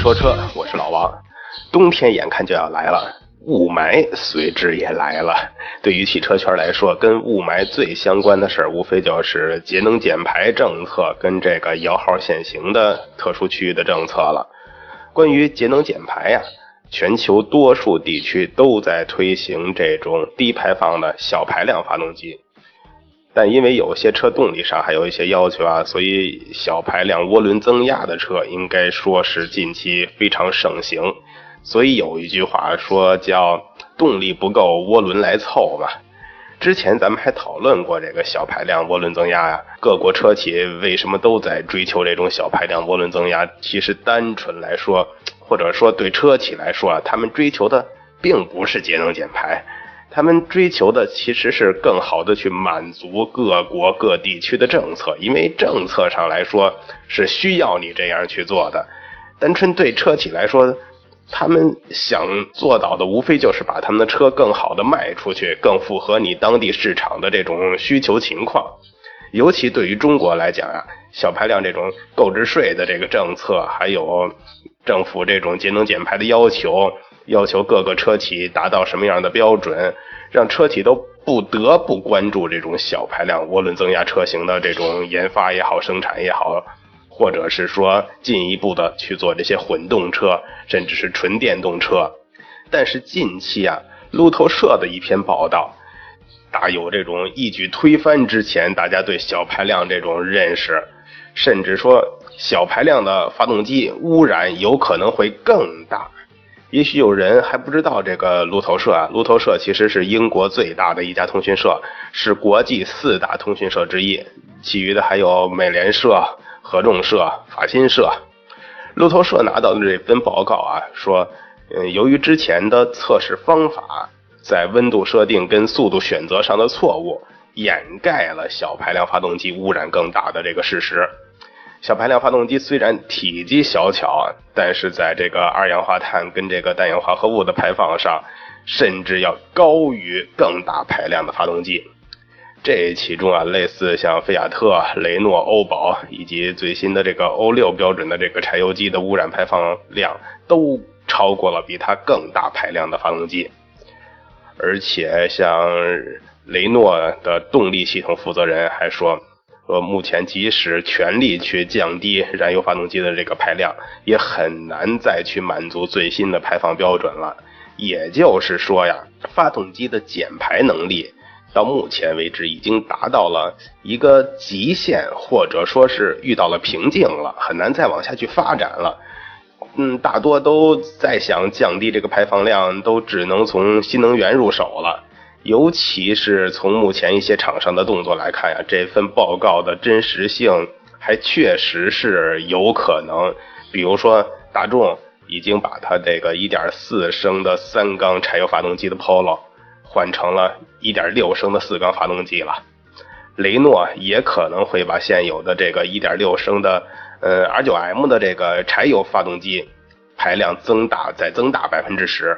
说车，我是老王。冬天眼看就要来了，雾霾随之也来了。对于汽车圈来说，跟雾霾最相关的事儿，无非就是节能减排政策跟这个摇号限行的特殊区域的政策了。关于节能减排呀、全球多数地区都在推行这种低排放的小排量发动机。但因为有些车动力上还有一些要求啊，所以小排量涡轮增压的车应该说是近期非常盛行。所以有一句话说叫“动力不够，涡轮来凑”嘛。之前咱们还讨论过这个小排量涡轮增压呀、各国车企为什么都在追求这种小排量涡轮增压？其实单纯来说，或者说对车企来说啊，他们追求的并不是节能减排，他们追求的其实是更好的去满足各国各地区的政策，因为政策上来说是需要你这样去做的。单纯对车企来说，他们想做到的无非就是把他们的车更好的卖出去，更符合你当地市场的这种需求情况。尤其对于中国来讲啊，小排量这种购置税的这个政策，还有政府这种节能减排的要求，要求各个车企达到什么样的标准，让车企都不得不关注这种小排量涡轮增压车型的这种研发也好，生产也好，或者是说进一步的去做这些混动车，甚至是纯电动车。但是近期啊，路透社的一篇报道，大有这种一举推翻之前大家对小排量这种认识，甚至说小排量的发动机污染有可能会更大。也许有人还不知道这个路透社啊，路透社其实是英国最大的一家通讯社，是国际四大通讯社之一，其余的还有美联社、合众社、法新社。路透社拿到的这份报告啊，说，嗯，由于之前的测试方法在温度设定跟速度选择上的错误，掩盖了小排量发动机污染更大的这个事实。小排量发动机虽然体积小巧，但是在这个二氧化碳跟这个氮氧化合物的排放上，甚至要高于更大排量的发动机。这其中啊，类似像菲亚特、雷诺、欧宝以及最新的这个欧六标准的这个柴油机的污染排放量，都超过了比它更大排量的发动机。而且像雷诺的动力系统负责人还说，说目前即使全力去降低燃油发动机的这个排量，也很难再去满足最新的排放标准了。也就是说呀，发动机的减排能力到目前为止已经达到了一个极限，或者说是遇到了瓶颈了，很难再往下去发展了。嗯，大多都在想降低这个排放量，都只能从新能源入手了。尤其是从目前一些厂商的动作来看呀，这份报告的真实性还确实是有可能。比如说，大众已经把它这个1.4升的三缸柴油发动机的 Polo 换成了1.6升的四缸发动机了。雷诺也可能会把现有的这个1.6升的呃 R9M 的这个柴油发动机排量增大，再增大百分之十。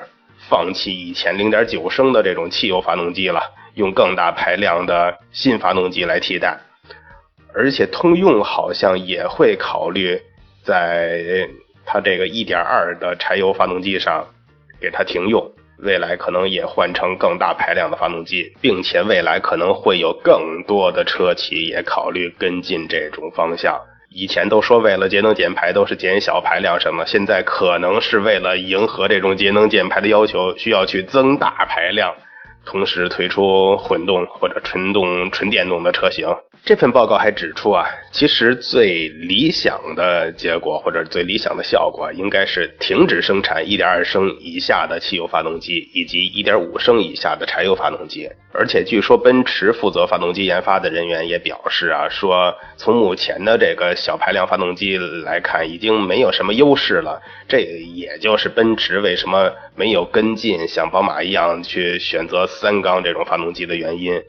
放弃以前0.9升的这种汽油发动机了，用更大排量的新发动机来替代。而且通用好像也会考虑在它这个1.2的柴油发动机上给它停用，未来可能也换成更大排量的发动机，并且未来可能会有更多的车企也考虑跟进这种方向。以前都说为了节能减排都是减小排量什么，现在可能是为了迎合这种节能减排的要求，需要去增大排量，同时推出混动或者纯动、纯电动的车型。这份报告还指出啊，其实最理想的结果或者最理想的效果，应该是停止生产1.2升以下的汽油发动机以及1.5升以下的柴油发动机。而且据说奔驰负责发动机研发的人员也表示啊，说从目前的这个小排量发动机来看，已经没有什么优势了。这也就是奔驰为什么没有跟进像宝马一样去选择三缸这种发动机的原因。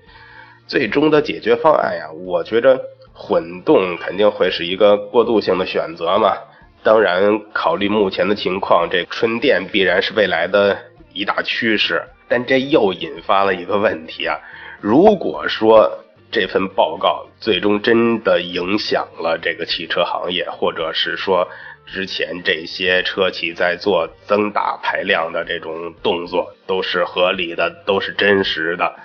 最终的解决方案呀，我觉着混动肯定会是一个过渡性的选择嘛。当然，考虑目前的情况，这纯电必然是未来的一大趋势。但这又引发了一个问题啊，如果说这份报告最终真的影响了这个汽车行业，或者是说之前这些车企在做增大排量的这种动作都是合理的，都是真实的。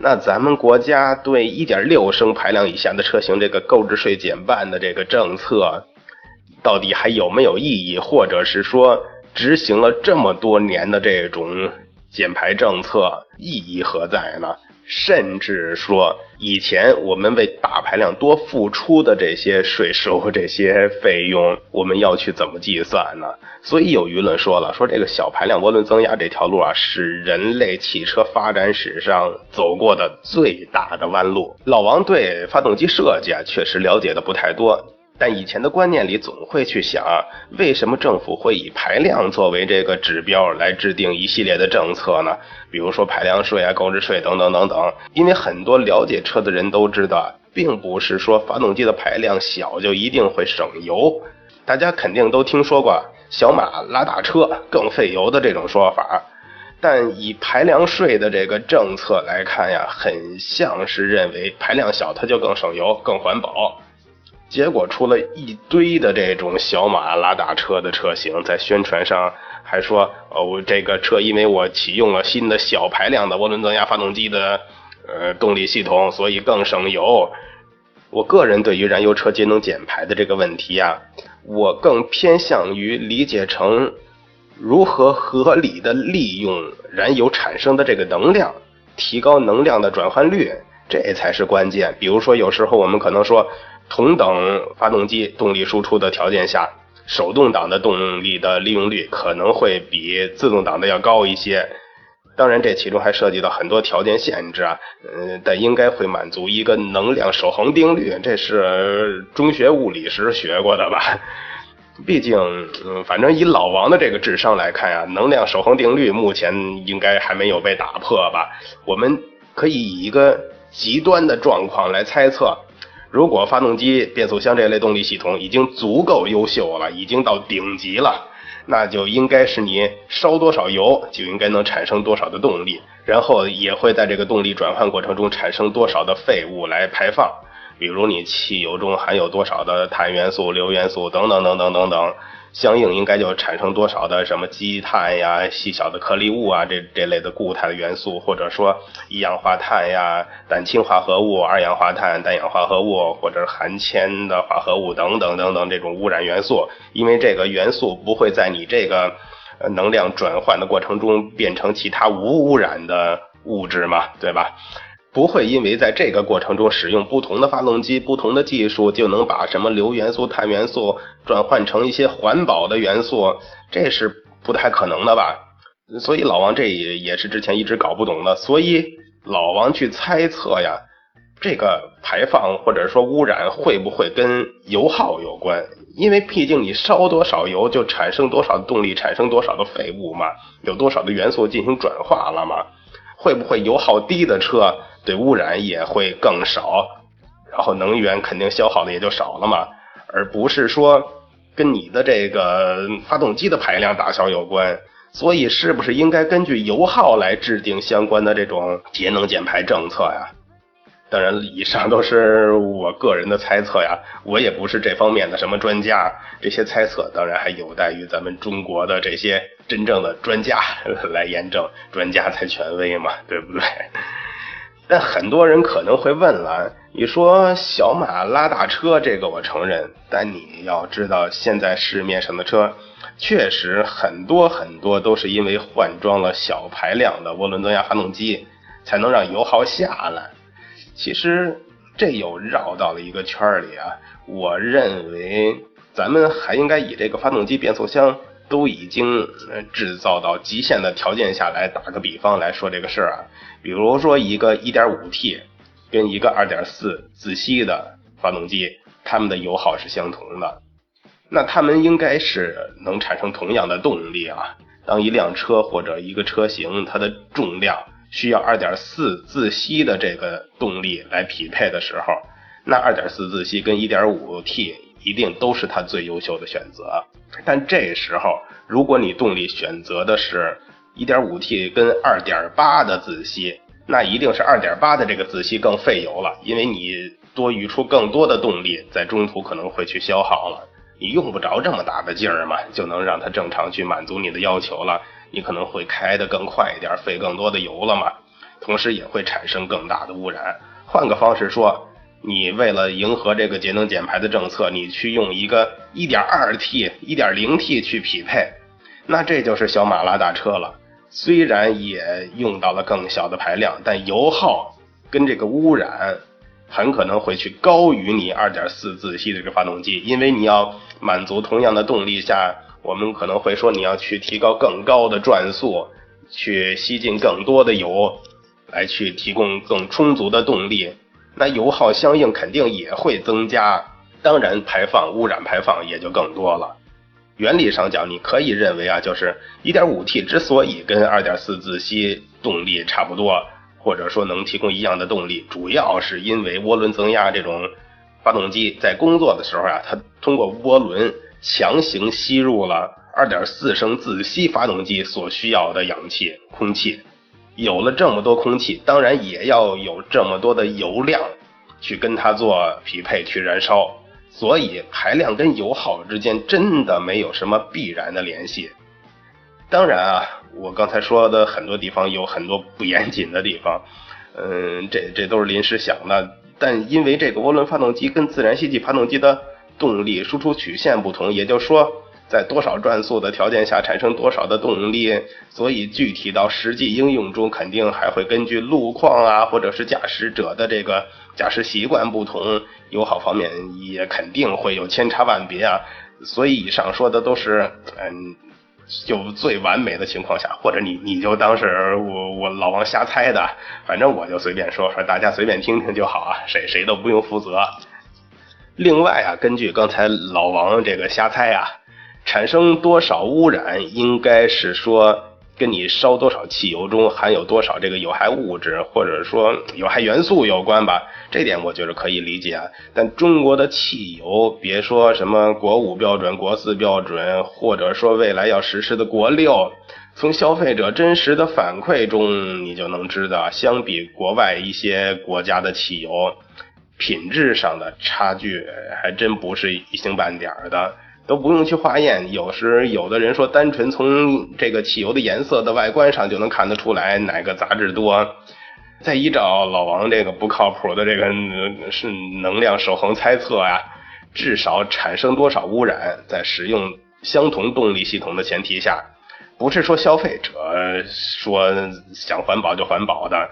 那咱们国家对一点六升排量以下的车型这个购置税减半的这个政策，到底还有没有意义？或者是说，执行了这么多年的这种减排政策，意义何在呢？甚至说，以前我们为大排量多付出的这些税收、这些费用，我们要去怎么计算呢？所以有舆论说了，说这个小排量涡轮增压这条路啊，是人类汽车发展史上走过的最大的弯路。老王对发动机设计啊，确实了解的不太多。但以前的观念里总会去想，为什么政府会以排量作为这个指标来制定一系列的政策呢？比如说排量税啊、购置税等等等等。因为很多了解车的人都知道，并不是说发动机的排量小就一定会省油。大家肯定都听说过“小马拉大车更费油”的这种说法，但以排量税的这个政策来看呀，很像是认为排量小它就更省油、更环保。结果出了一堆的这种小马拉大车的车型，在宣传上还说，哦，我这个车因为我启用了新的小排量的涡轮增压发动机的呃动力系统，所以更省油。我个人对于燃油车节能减排的这个问题啊，我更偏向于理解成如何合理的利用燃油产生的这个能量，提高能量的转换率，这才是关键。比如说，有时候我们可能说。同等发动机动力输出的条件下，手动挡的动力的利用率可能会比自动挡的要高一些。当然，这其中还涉及到很多条件限制啊，嗯，但应该会满足一个能量守恒定律，这是中学物理时学过的吧？毕竟，嗯，反正以老王的这个智商来看呀，能量守恒定律目前应该还没有被打破吧？我们可以以一个极端的状况来猜测。如果发动机、变速箱这类动力系统已经足够优秀了，已经到顶级了，那就应该是你烧多少油，就应该能产生多少的动力，然后也会在这个动力转换过程中产生多少的废物来排放，比如你汽油中含有多少的碳元素、硫元素等等等等等等。相应应该就产生多少的什么积碳呀、细小的颗粒物啊，这这类的固态的元素，或者说一氧化碳呀、氮氢化合物、二氧化碳、氮氧化合物，或者含铅的化合物等等等等这种污染元素，因为这个元素不会在你这个能量转换的过程中变成其他无污染的物质嘛，对吧？不会因为在这个过程中使用不同的发动机、不同的技术，就能把什么硫元素、碳元素转换成一些环保的元素，这是不太可能的吧？所以老王这也也是之前一直搞不懂的。所以老王去猜测呀，这个排放或者说污染会不会跟油耗有关？因为毕竟你烧多少油，就产生多少动力，产生多少的废物嘛，有多少的元素进行转化了嘛？会不会油耗低的车？对污染也会更少，然后能源肯定消耗的也就少了嘛，而不是说跟你的这个发动机的排量大小有关。所以，是不是应该根据油耗来制定相关的这种节能减排政策呀？当然，以上都是我个人的猜测呀，我也不是这方面的什么专家。这些猜测当然还有待于咱们中国的这些真正的专家来验证，专家才权威嘛，对不对？但很多人可能会问了，你说小马拉大车，这个我承认。但你要知道，现在市面上的车，确实很多很多都是因为换装了小排量的涡轮增压发动机，才能让油耗下来。其实这又绕到了一个圈儿里啊。我认为咱们还应该以这个发动机、变速箱都已经制造到极限的条件下来打个比方来说这个事儿啊。比如说一个 1.5T 跟一个2.4自吸的发动机，它们的油耗是相同的，那它们应该是能产生同样的动力啊。当一辆车或者一个车型它的重量需要2.4自吸的这个动力来匹配的时候，那2.4自吸跟 1.5T 一定都是它最优秀的选择。但这时候，如果你动力选择的是 1.5T 跟2.8的自吸，那一定是2.8的这个自吸更费油了，因为你多余出更多的动力，在中途可能会去消耗了。你用不着这么大的劲儿嘛，就能让它正常去满足你的要求了。你可能会开得更快一点，费更多的油了嘛，同时也会产生更大的污染。换个方式说，你为了迎合这个节能减排的政策，你去用一个 1.2T、1.0T 去匹配，那这就是小马拉大车了。虽然也用到了更小的排量，但油耗跟这个污染很可能会去高于你2.4自吸的这个发动机，因为你要满足同样的动力下，我们可能会说你要去提高更高的转速，去吸进更多的油，来去提供更充足的动力，那油耗相应肯定也会增加，当然排放污染排放也就更多了。原理上讲，你可以认为啊，就是 1.5T 之所以跟2.4自吸动力差不多，或者说能提供一样的动力，主要是因为涡轮增压这种发动机在工作的时候啊，它通过涡轮强行吸入了2.4升自吸发动机所需要的氧气、空气。有了这么多空气，当然也要有这么多的油量去跟它做匹配、去燃烧。所以排量跟油耗之间真的没有什么必然的联系。当然啊，我刚才说的很多地方有很多不严谨的地方，嗯，这这都是临时想的。但因为这个涡轮发动机跟自然吸气发动机的动力输出曲线不同，也就是说，在多少转速的条件下产生多少的动力，所以具体到实际应用中，肯定还会根据路况啊，或者是驾驶者的这个驾驶习惯不同，友好方面也肯定会有千差万别啊。所以以上说的都是嗯。就最完美的情况下，或者你你就当是我我老王瞎猜的，反正我就随便说说，大家随便听听就好啊，谁谁都不用负责。另外啊，根据刚才老王这个瞎猜啊，产生多少污染，应该是说。跟你烧多少汽油中含有多少这个有害物质，或者说有害元素有关吧，这点我觉得可以理解啊。但中国的汽油，别说什么国五标准、国四标准，或者说未来要实施的国六，从消费者真实的反馈中，你就能知道，相比国外一些国家的汽油，品质上的差距还真不是一星半点的。都不用去化验，有时有的人说，单纯从这个汽油的颜色的外观上就能看得出来哪个杂质多。再依照老王这个不靠谱的这个是能量守恒猜测啊，至少产生多少污染，在使用相同动力系统的前提下，不是说消费者说想环保就环保的，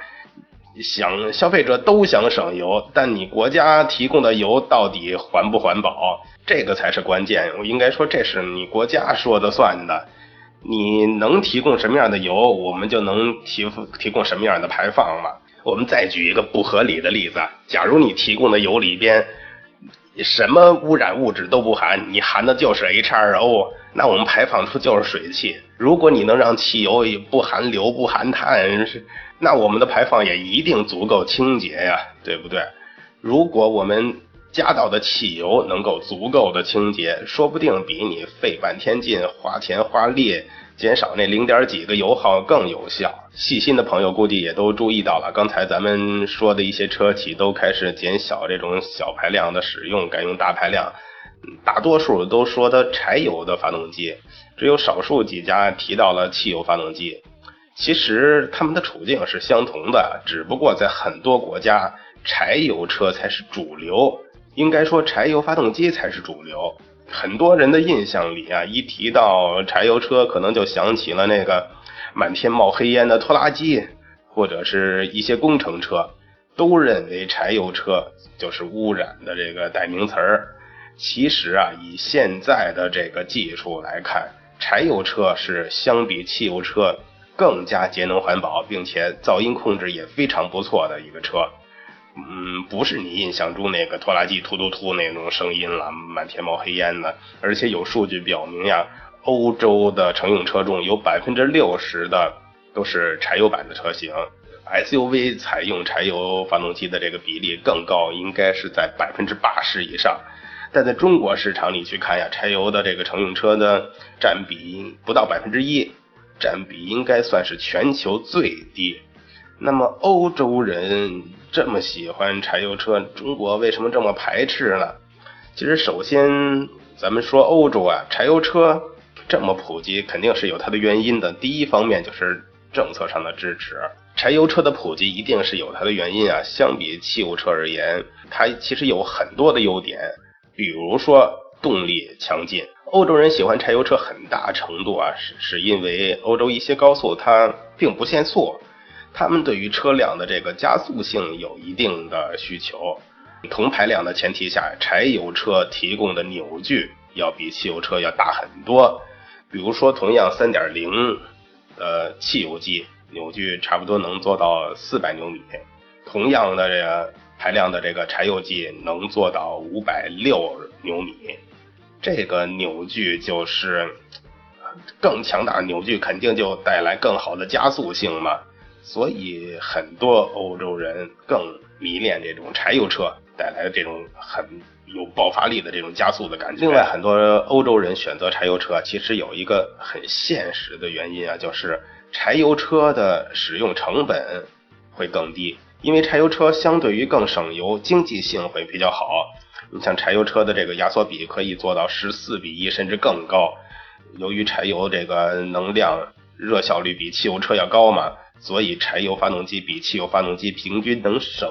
想消费者都想省油，但你国家提供的油到底环不环保？这个才是关键，我应该说这是你国家说的算的。你能提供什么样的油，我们就能提提供什么样的排放嘛。我们再举一个不合理的例子，假如你提供的油里边什么污染物质都不含，你含的就是 H2O，那我们排放出就是水汽。如果你能让汽油不含硫、不含碳，那我们的排放也一定足够清洁呀，对不对？如果我们加到的汽油能够足够的清洁，说不定比你费半天劲、花钱花力减少那零点几个油耗更有效。细心的朋友估计也都注意到了，刚才咱们说的一些车企都开始减小这种小排量的使用，改用大排量。大多数都说的柴油的发动机，只有少数几家提到了汽油发动机。其实他们的处境是相同的，只不过在很多国家，柴油车才是主流。应该说，柴油发动机才是主流。很多人的印象里啊，一提到柴油车，可能就想起了那个满天冒黑烟的拖拉机，或者是一些工程车。都认为柴油车就是污染的这个代名词儿。其实啊，以现在的这个技术来看，柴油车是相比汽油车更加节能环保，并且噪音控制也非常不错的一个车。嗯，不是你印象中那个拖拉机突突突那种声音了，满天冒黑烟的。而且有数据表明呀，欧洲的乘用车中有百分之六十的都是柴油版的车型，SUV 采用柴油发动机的这个比例更高，应该是在百分之八十以上。但在中国市场里去看呀，柴油的这个乘用车的占比不到百分之一，占比应该算是全球最低。那么欧洲人这么喜欢柴油车，中国为什么这么排斥呢？其实首先咱们说欧洲啊，柴油车这么普及，肯定是有它的原因的。第一方面就是政策上的支持，柴油车的普及一定是有它的原因啊。相比汽油车而言，它其实有很多的优点，比如说动力强劲。欧洲人喜欢柴油车很大程度啊，是是因为欧洲一些高速它并不限速。他们对于车辆的这个加速性有一定的需求，同排量的前提下，柴油车提供的扭矩要比汽油车要大很多。比如说，同样三点零的汽油机扭矩差不多能做到四百牛米，同样的这个排量的这个柴油机能做到五百六牛米。这个扭矩就是更强大的扭矩，肯定就带来更好的加速性嘛。所以很多欧洲人更迷恋这种柴油车带来的这种很有爆发力的这种加速的感觉。另外，很多欧洲人选择柴油车，其实有一个很现实的原因啊，就是柴油车的使用成本会更低，因为柴油车相对于更省油，经济性会比较好。你像柴油车的这个压缩比可以做到十四比一，甚至更高。由于柴油这个能量热效率比汽油车要高嘛。所以，柴油发动机比汽油发动机平均能省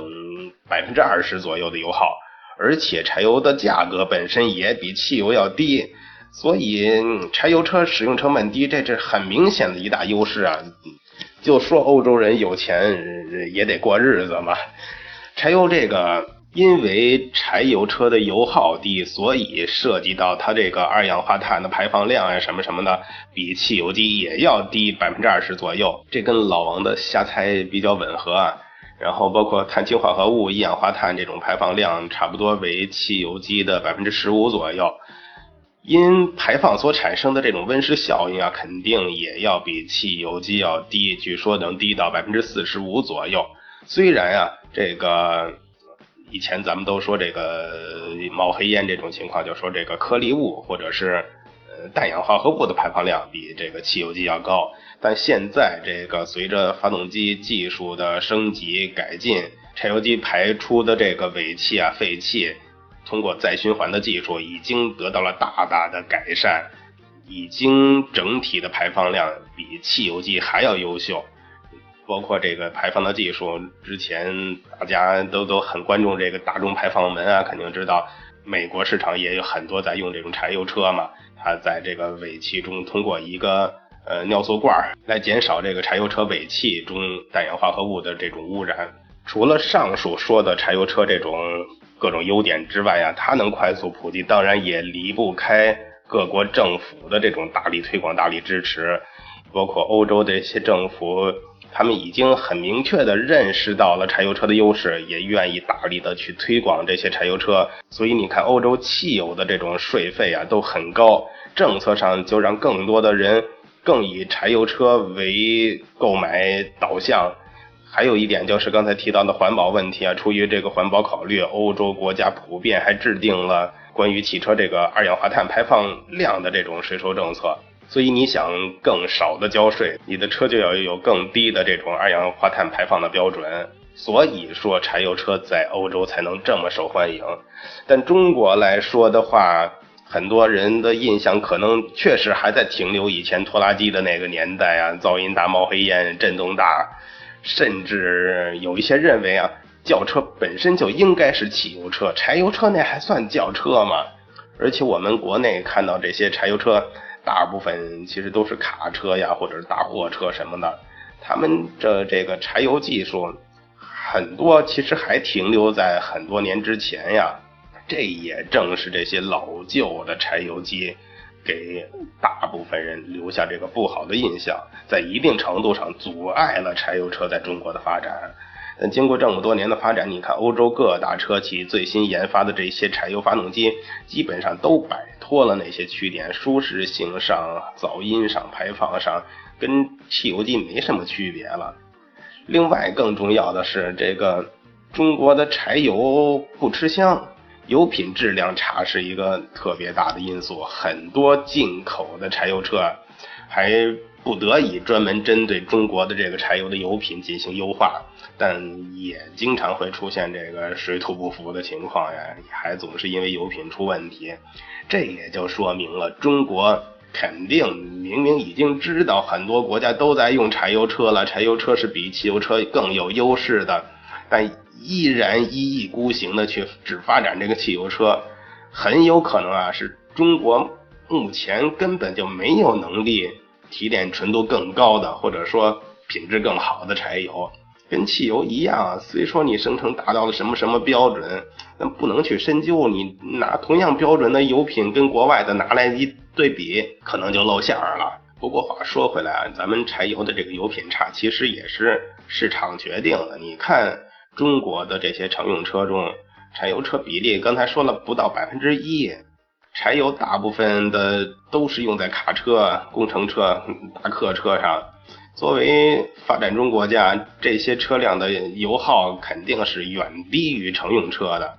百分之二十左右的油耗，而且柴油的价格本身也比汽油要低，所以柴油车使用成本低，这是很明显的一大优势啊！就说欧洲人有钱也得过日子嘛，柴油这个。因为柴油车的油耗低，所以涉及到它这个二氧化碳的排放量啊什么什么的，比汽油机也要低百分之二十左右。这跟老王的瞎猜比较吻合啊。然后包括碳氢化合物、一氧化碳这种排放量，差不多为汽油机的百分之十五左右。因排放所产生的这种温室效应啊，肯定也要比汽油机要低，据说能低到百分之四十五左右。虽然啊，这个。以前咱们都说这个冒黑烟这种情况，就说这个颗粒物或者是呃氮氧化合物的排放量比这个汽油机要高。但现在这个随着发动机技术的升级改进，柴油机排出的这个尾气啊、废气，通过再循环的技术已经得到了大大的改善，已经整体的排放量比汽油机还要优秀。包括这个排放的技术，之前大家都都很关注这个大众排放门啊，肯定知道美国市场也有很多在用这种柴油车嘛。它在这个尾气中通过一个呃尿素罐来减少这个柴油车尾气中氮氧化合物的这种污染。除了上述说的柴油车这种各种优点之外呀，它能快速普及，当然也离不开各国政府的这种大力推广、大力支持，包括欧洲的一些政府。他们已经很明确地认识到了柴油车的优势，也愿意大力的去推广这些柴油车。所以你看，欧洲汽油的这种税费啊都很高，政策上就让更多的人更以柴油车为购买导向。还有一点就是刚才提到的环保问题啊，出于这个环保考虑，欧洲国家普遍还制定了关于汽车这个二氧化碳排放量的这种税收政策。所以你想更少的交税，你的车就要有更低的这种二氧化碳排放的标准。所以说柴油车在欧洲才能这么受欢迎。但中国来说的话，很多人的印象可能确实还在停留以前拖拉机的那个年代啊，噪音大、冒黑烟、震动大，甚至有一些认为啊，轿车本身就应该是汽油车，柴油车那还算轿车吗？而且我们国内看到这些柴油车。大部分其实都是卡车呀，或者是大货车什么的，他们这这个柴油技术很多其实还停留在很多年之前呀。这也正是这些老旧的柴油机给大部分人留下这个不好的印象，在一定程度上阻碍了柴油车在中国的发展。但经过这么多年的发展，你看欧洲各大车企最新研发的这些柴油发动机，基本上都摆脱了那些缺点，舒适性上、噪音上、排放上，跟汽油机没什么区别了。另外，更重要的是，这个中国的柴油不吃香。油品质量差是一个特别大的因素，很多进口的柴油车还不得已专门针对中国的这个柴油的油品进行优化，但也经常会出现这个水土不服的情况呀，还总是因为油品出问题，这也就说明了中国肯定明明已经知道很多国家都在用柴油车了，柴油车是比汽油车更有优势的，但。依然一意孤行的去只发展这个汽油车，很有可能啊是中国目前根本就没有能力提炼纯度更高的，或者说品质更好的柴油。跟汽油一样，虽说你声称达到了什么什么标准，但不能去深究。你拿同样标准的油品跟国外的拿来一对比，可能就露馅儿了。不过话说回来啊，咱们柴油的这个油品差，其实也是市场决定的。你看。中国的这些乘用车中，柴油车比例刚才说了不到百分之一，柴油大部分的都是用在卡车、工程车、大客车上。作为发展中国家，这些车辆的油耗肯定是远低于乘用车的。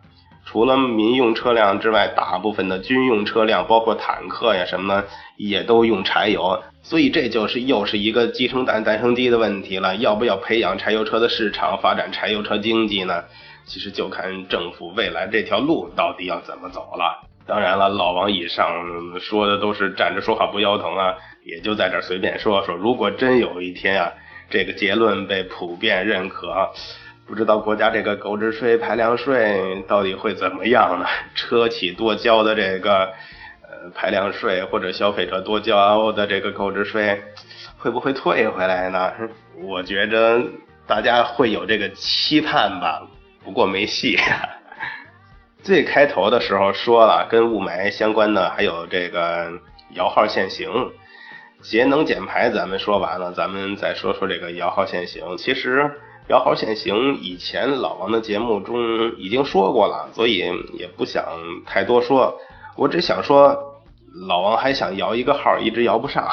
除了民用车辆之外，大部分的军用车辆，包括坦克呀什么，也都用柴油。所以这就是又是一个鸡生蛋蛋生鸡的问题了。要不要培养柴油车的市场，发展柴油车经济呢？其实就看政府未来这条路到底要怎么走了。当然了，老王以上说的都是站着说话不腰疼啊，也就在这随便说说。如果真有一天啊，这个结论被普遍认可，不知道国家这个购置税、排量税到底会怎么样呢？车企多交的这个呃。排量税或者消费者多交的这个购置税，会不会退回来呢？我觉着大家会有这个期盼吧，不过没戏。最开头的时候说了，跟雾霾相关的还有这个摇号限行、节能减排，咱们说完了，咱们再说说这个摇号限行。其实摇号限行以前老王的节目中已经说过了，所以也不想太多说，我只想说。老王还想摇一个号，一直摇不上。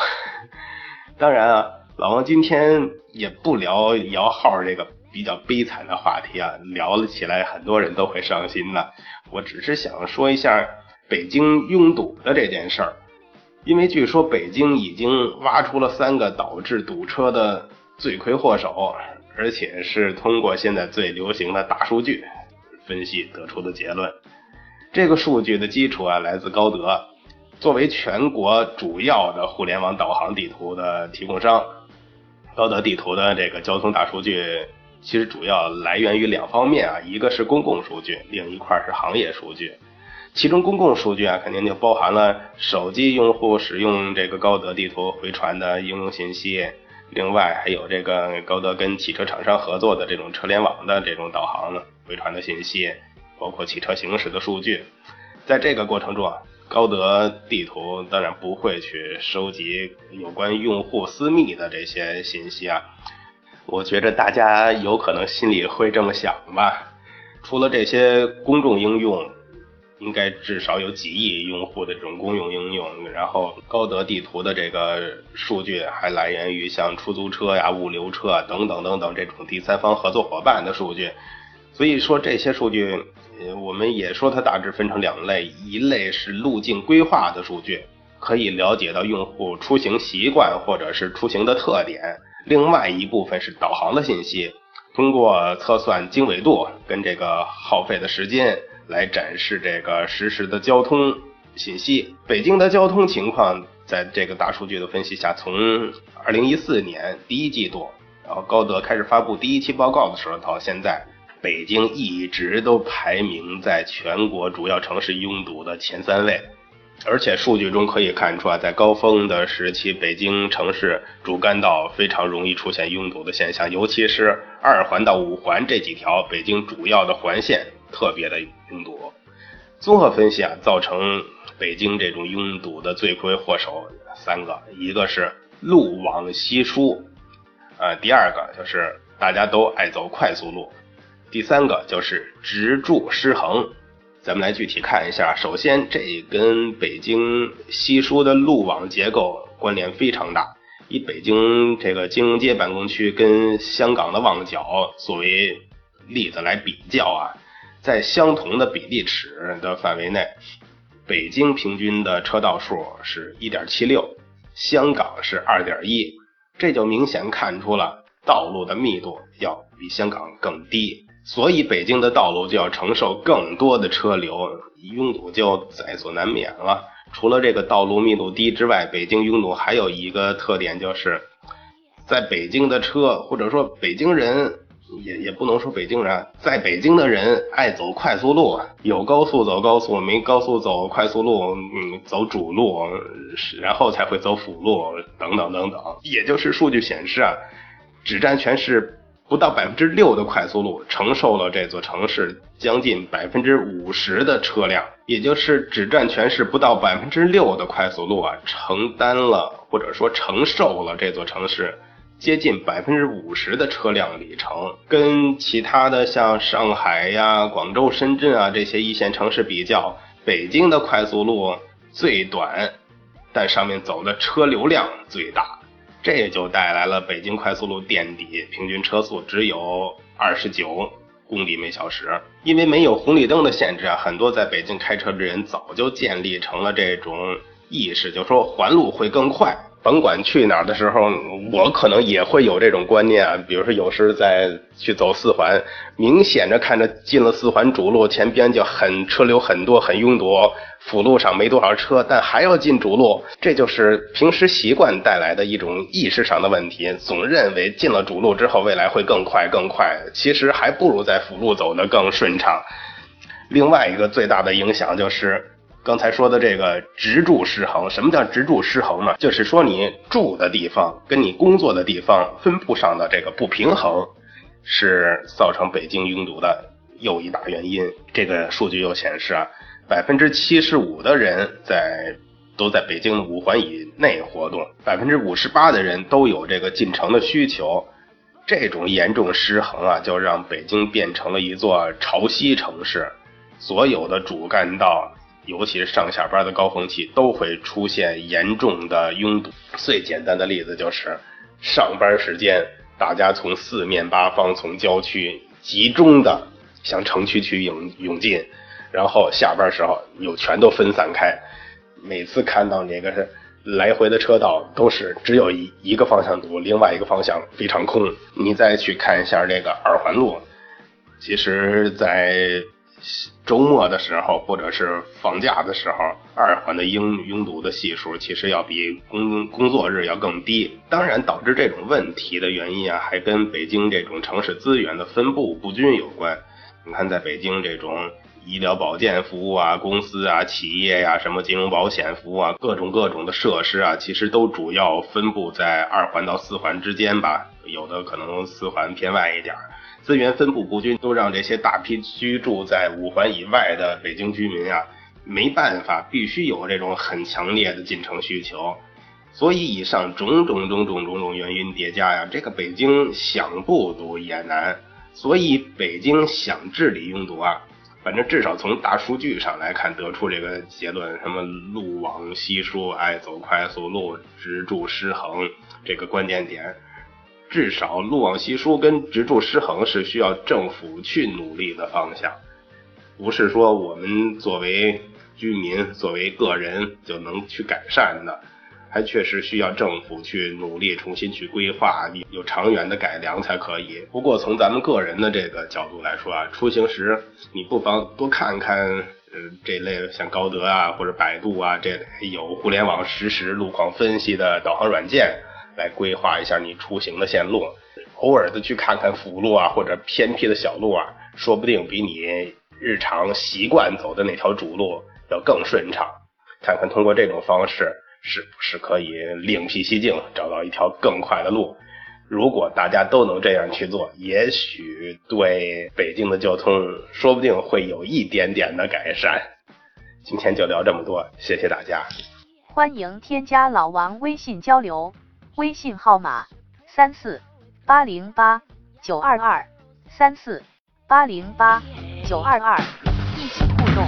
当然啊，老王今天也不聊摇号这个比较悲惨的话题啊，聊了起来很多人都会伤心的。我只是想说一下北京拥堵的这件事儿，因为据说北京已经挖出了三个导致堵车的罪魁祸首，而且是通过现在最流行的大数据分析得出的结论。这个数据的基础啊，来自高德。作为全国主要的互联网导航地图的提供商，高德地图的这个交通大数据其实主要来源于两方面啊，一个是公共数据，另一块是行业数据。其中公共数据啊，肯定就包含了手机用户使用这个高德地图回传的应用信息，另外还有这个高德跟汽车厂商合作的这种车联网的这种导航回传的信息，包括汽车行驶的数据。在这个过程中啊。高德地图当然不会去收集有关用户私密的这些信息啊，我觉着大家有可能心里会这么想吧。除了这些公众应用，应该至少有几亿用户的这种公用应用。然后高德地图的这个数据还来源于像出租车呀、物流车啊等等等等这种第三方合作伙伴的数据。所以说这些数据。呃，我们也说它大致分成两类，一类是路径规划的数据，可以了解到用户出行习惯或者是出行的特点；另外一部分是导航的信息，通过测算经纬度跟这个耗费的时间来展示这个实时的交通信息。北京的交通情况在这个大数据的分析下，从二零一四年第一季度，然后高德开始发布第一期报告的时候到现在。北京一直都排名在全国主要城市拥堵的前三位，而且数据中可以看出啊，在高峰的时期，北京城市主干道非常容易出现拥堵的现象，尤其是二环到五环这几条北京主要的环线特别的拥堵。综合分析啊，造成北京这种拥堵的罪魁祸首三个，一个是路网稀疏，呃，第二个就是大家都爱走快速路，第三个就是直柱失衡。咱们来具体看一下，首先这跟北京稀疏的路网结构关联非常大。以北京这个金融街办公区跟香港的旺角作为例子来比较啊，在相同的比例尺的范围内，北京平均的车道数是1.76，香港是2.1，这就明显看出了道路的密度要比香港更低。所以北京的道路就要承受更多的车流，拥堵就在所难免了。除了这个道路密度低之外，北京拥堵还有一个特点就是，在北京的车或者说北京人也也不能说北京人，在北京的人爱走快速路，有高速走高速，没高速走快速路，嗯，走主路，然后才会走辅路等等等等。也就是数据显示啊，只占全市。不到百分之六的快速路承受了这座城市将近百分之五十的车辆，也就是只占全市不到百分之六的快速路啊，承担了或者说承受了这座城市接近百分之五十的车辆里程。跟其他的像上海呀、广州、深圳啊这些一线城市比较，北京的快速路最短，但上面走的车流量最大。这也就带来了北京快速路垫底，平均车速只有二十九公里每小时。因为没有红绿灯的限制啊，很多在北京开车的人早就建立成了这种意识，就说环路会更快。甭管去哪儿的时候，我可能也会有这种观念啊。比如说有时在去走四环，明显着看着进了四环主路，前边就很车流很多，很拥堵。辅路上没多少车，但还要进主路，这就是平时习惯带来的一种意识上的问题。总认为进了主路之后，未来会更快更快，其实还不如在辅路走得更顺畅。另外一个最大的影响就是刚才说的这个直柱失衡。什么叫直柱失衡呢？就是说你住的地方跟你工作的地方分布上的这个不平衡，是造成北京拥堵的又一大原因。这个数据又显示啊。百分之七十五的人在都在北京五环以内活动，百分之五十八的人都有这个进城的需求。这种严重失衡啊，就让北京变成了一座潮汐城市。所有的主干道，尤其是上下班的高峰期，都会出现严重的拥堵。最简单的例子就是，上班时间，大家从四面八方从郊区集中的向城区去涌涌进。然后下班时候又全都分散开，每次看到那个是来回的车道都是只有一一个方向堵，另外一个方向非常空。你再去看一下这个二环路，其实，在周末的时候或者是放假的时候，二环的拥拥堵的系数其实要比工工作日要更低。当然，导致这种问题的原因啊，还跟北京这种城市资源的分布不均有关。你看，在北京这种。医疗保健服务啊，公司啊，企业呀，什么金融保险服务啊，各种各种的设施啊，其实都主要分布在二环到四环之间吧。有的可能四环偏外一点，资源分布不均，都让这些大批居住在五环以外的北京居民啊，没办法，必须有这种很强烈的进城需求。所以，以上种种种种种种原因叠加呀，这个北京想不堵也难。所以，北京想治理拥堵啊。反正至少从大数据上来看，得出这个结论：什么路网稀疏、爱走快速路、直柱失衡，这个关键点，至少路网稀疏跟直柱失衡是需要政府去努力的方向，不是说我们作为居民、作为个人就能去改善的。还确实需要政府去努力重新去规划，有长远的改良才可以。不过从咱们个人的这个角度来说啊，出行时你不妨多看看，呃，这类像高德啊或者百度啊这类有互联网实时路况分析的导航软件，来规划一下你出行的线路。偶尔的去看看辅路啊或者偏僻的小路啊，说不定比你日常习惯走的那条主路要更顺畅。看看通过这种方式是不是可以另辟蹊径，找到一条更快的路。如果大家都能这样去做，也许对北京的交通说不定会有一点点的改善。今天就聊这么多，谢谢大家。欢迎添加老王微信交流，微信号码三四八零八九二二三四八零八九二二一起互动。